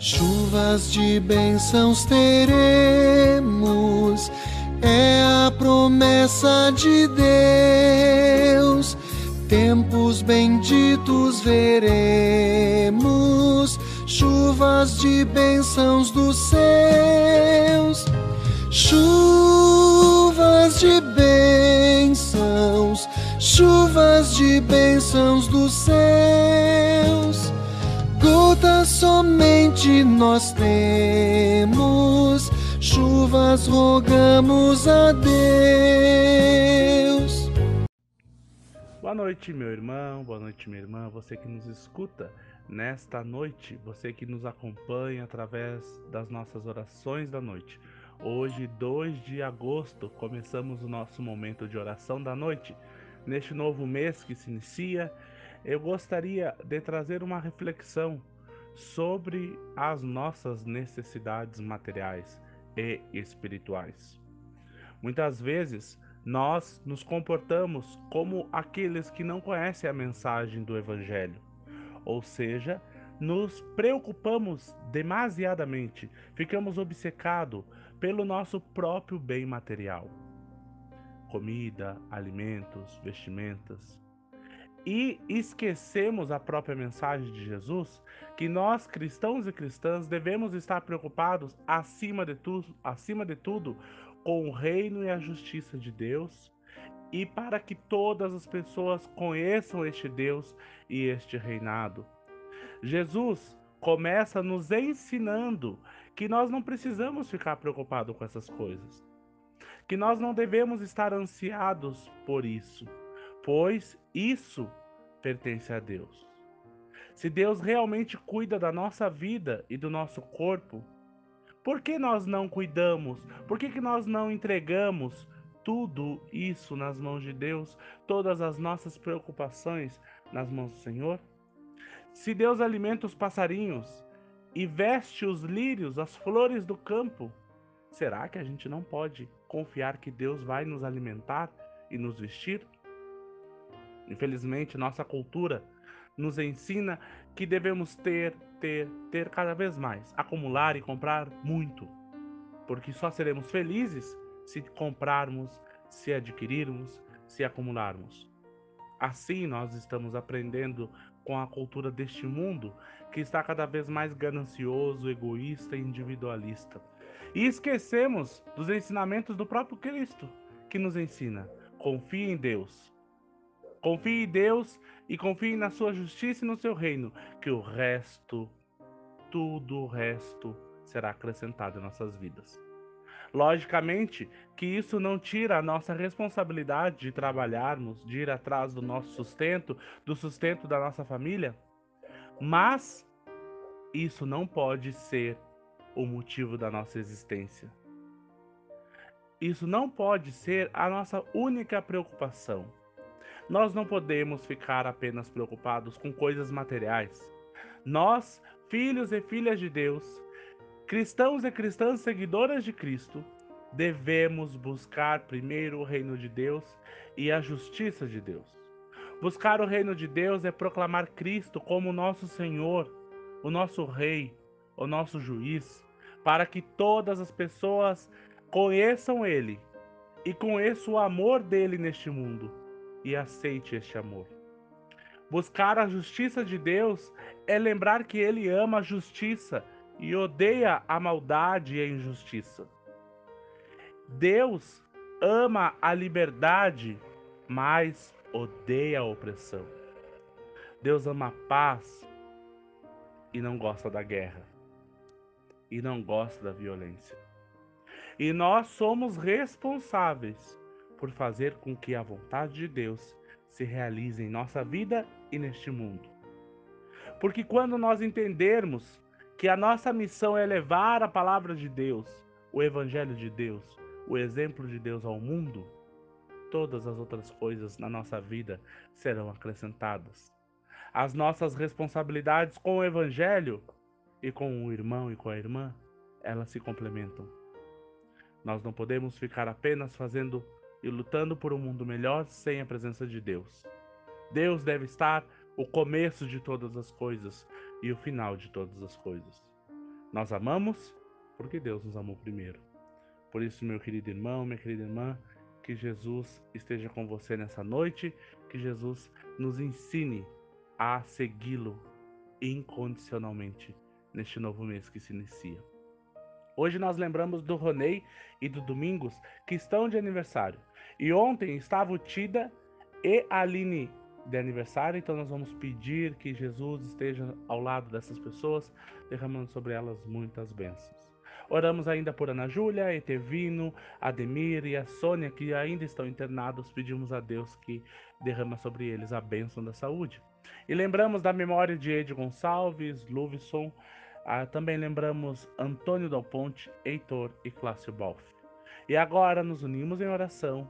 Chuvas de bênçãos teremos, é a promessa de Deus. Tempos benditos veremos, chuvas de bênçãos dos céus. Somente nós temos, chuvas rogamos a Deus. Boa noite, meu irmão, boa noite, minha irmã, você que nos escuta nesta noite, você que nos acompanha através das nossas orações da noite. Hoje, 2 de agosto, começamos o nosso momento de oração da noite. Neste novo mês que se inicia, eu gostaria de trazer uma reflexão sobre as nossas necessidades materiais e espirituais. Muitas vezes nós nos comportamos como aqueles que não conhecem a mensagem do Evangelho, ou seja, nos preocupamos demasiadamente, ficamos obcecados pelo nosso próprio bem material. Comida, alimentos, vestimentas e esquecemos a própria mensagem de Jesus, que nós cristãos e cristãs devemos estar preocupados acima de tudo, acima de tudo, com o reino e a justiça de Deus, e para que todas as pessoas conheçam este Deus e este reinado. Jesus começa nos ensinando que nós não precisamos ficar preocupados com essas coisas, que nós não devemos estar ansiados por isso pois isso pertence a Deus. Se Deus realmente cuida da nossa vida e do nosso corpo, por que nós não cuidamos? Por que, que nós não entregamos tudo isso nas mãos de Deus, todas as nossas preocupações nas mãos do Senhor? Se Deus alimenta os passarinhos e veste os lírios, as flores do campo, será que a gente não pode confiar que Deus vai nos alimentar e nos vestir? Infelizmente, nossa cultura nos ensina que devemos ter, ter, ter cada vez mais, acumular e comprar muito, porque só seremos felizes se comprarmos, se adquirirmos, se acumularmos. Assim, nós estamos aprendendo com a cultura deste mundo que está cada vez mais ganancioso, egoísta e individualista. E esquecemos dos ensinamentos do próprio Cristo, que nos ensina: confie em Deus, Confie em Deus e confie na sua justiça e no seu reino, que o resto, tudo o resto, será acrescentado em nossas vidas. Logicamente que isso não tira a nossa responsabilidade de trabalharmos, de ir atrás do nosso sustento, do sustento da nossa família, mas isso não pode ser o motivo da nossa existência. Isso não pode ser a nossa única preocupação. Nós não podemos ficar apenas preocupados com coisas materiais. Nós, filhos e filhas de Deus, cristãos e cristãs seguidoras de Cristo, devemos buscar primeiro o reino de Deus e a justiça de Deus. Buscar o reino de Deus é proclamar Cristo como nosso Senhor, o nosso Rei, o nosso juiz, para que todas as pessoas conheçam Ele e conheçam o amor dele neste mundo e aceite este amor. Buscar a justiça de Deus é lembrar que Ele ama a justiça e odeia a maldade e a injustiça. Deus ama a liberdade, mas odeia a opressão. Deus ama a paz e não gosta da guerra. E não gosta da violência. E nós somos responsáveis por fazer com que a vontade de Deus se realize em nossa vida e neste mundo. Porque quando nós entendermos que a nossa missão é levar a palavra de Deus, o evangelho de Deus, o exemplo de Deus ao mundo, todas as outras coisas na nossa vida serão acrescentadas. As nossas responsabilidades com o evangelho e com o irmão e com a irmã, elas se complementam. Nós não podemos ficar apenas fazendo e lutando por um mundo melhor sem a presença de Deus. Deus deve estar o começo de todas as coisas e o final de todas as coisas. Nós amamos porque Deus nos amou primeiro. Por isso, meu querido irmão, minha querida irmã, que Jesus esteja com você nessa noite, que Jesus nos ensine a segui-lo incondicionalmente neste novo mês que se inicia. Hoje nós lembramos do Ronei e do Domingos que estão de aniversário. E ontem estava o Tida e a Aline de aniversário, então nós vamos pedir que Jesus esteja ao lado dessas pessoas, derramando sobre elas muitas bênçãos. Oramos ainda por Ana Júlia, Etevino, Ademir e a Sônia, que ainda estão internados. Pedimos a Deus que derrama sobre eles a bênção da saúde. E lembramos da memória de Ed Gonçalves, Luvison. Ah, também lembramos Antônio Dal Ponte, Heitor e Clássio Balf. E agora nos unimos em oração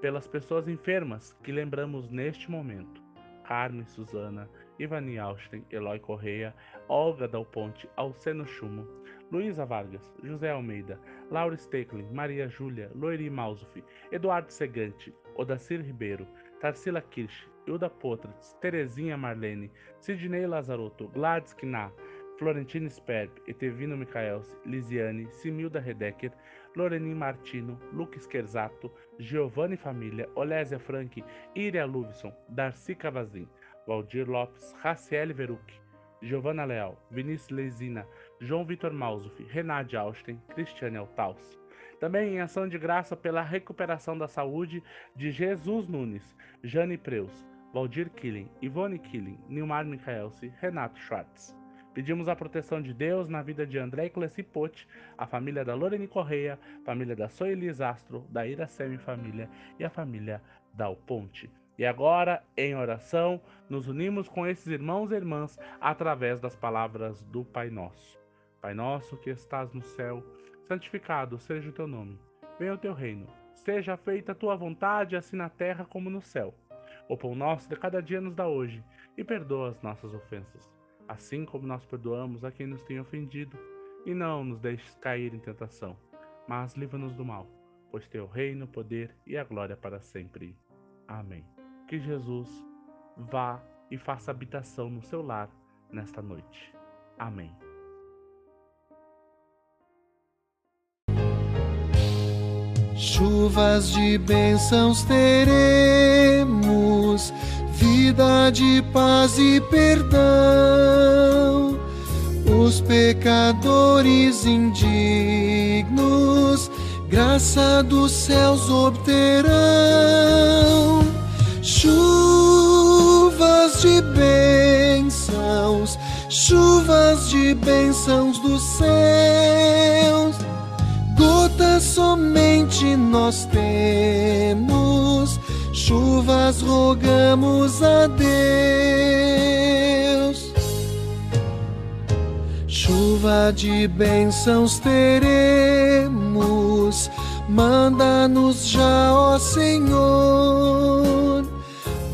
pelas pessoas enfermas que lembramos neste momento. Carmen Suzana, Ivani Austin, Eloy Correia, Olga Dal Ponte, Alceno Chumo, Luísa Vargas, José Almeida, Laura Stecklin, Maria Júlia, Loiri Mausuf, Eduardo Segante, Odacir Ribeiro, Tarsila Kirsch, Hilda Potratz, Terezinha Marlene, Sidney Lazarotto, Gladys Kná, Florentina Sperb, Etevino Michaels, Lisiane, Similda Redecker, Lorenin Martino, Lucas Kerzato, Giovanni Família, Olésia Frank, Iria Luvison, Darcy Cavazin, Valdir Lopes, Raciele Veruc, Giovanna Leal, Vinícius Lesina, João Vitor Mausuf, Renate Austin, Cristiane Altaus. Também em ação de graça pela recuperação da saúde de Jesus Nunes, Jane Preus, Valdir Killing, Ivone Killing, Nilmar Michaelsi, Renato Schwartz. Pedimos a proteção de Deus na vida de André Clecipote, a família da Lorene Correia, família da Soelis Astro, da Iraceme Família e a família Dal Ponte. E agora, em oração, nos unimos com esses irmãos e irmãs através das palavras do Pai Nosso. Pai nosso que estás no céu, santificado seja o teu nome. Venha o teu reino. Seja feita a tua vontade, assim na terra como no céu. O pão nosso de cada dia nos dá hoje, e perdoa as nossas ofensas, assim como nós perdoamos a quem nos tem ofendido. E não nos deixes cair em tentação, mas livra-nos do mal, pois teu reino, o poder e a glória para sempre. Amém. Que Jesus vá e faça habitação no seu lar nesta noite. Amém. Chuvas de bênçãos teremos, vida de paz e perdão. Pecadores indignos, graça dos céus obterão. Chuvas de bênçãos, chuvas de bênçãos dos céus gotas somente nós temos, chuvas rogamos a Deus. Chuva de bênçãos teremos, manda-nos já, ó Senhor.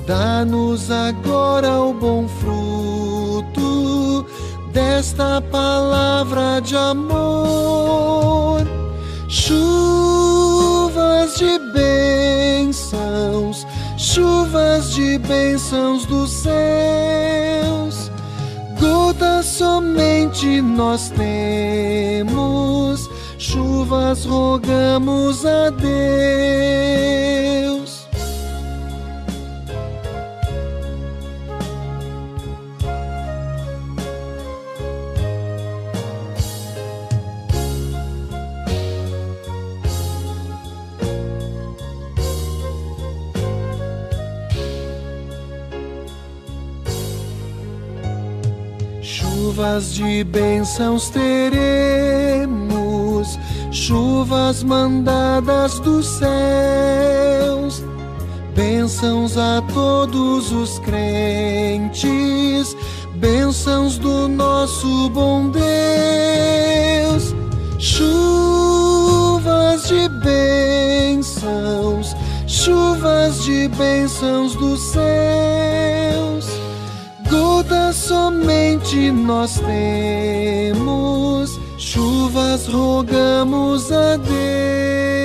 Dá-nos agora o bom fruto desta palavra de amor. Chuvas de bênçãos, chuvas de bênçãos céus, gotas somente nós temos, chuvas rogamos a Deus. Chuvas de bênçãos teremos, chuvas mandadas dos céus, bênçãos a todos os crentes, bênçãos do nosso bom Deus. Chuvas de bênçãos, chuvas de bênçãos dos céus somente nós temos, chuvas rogamos a Deus.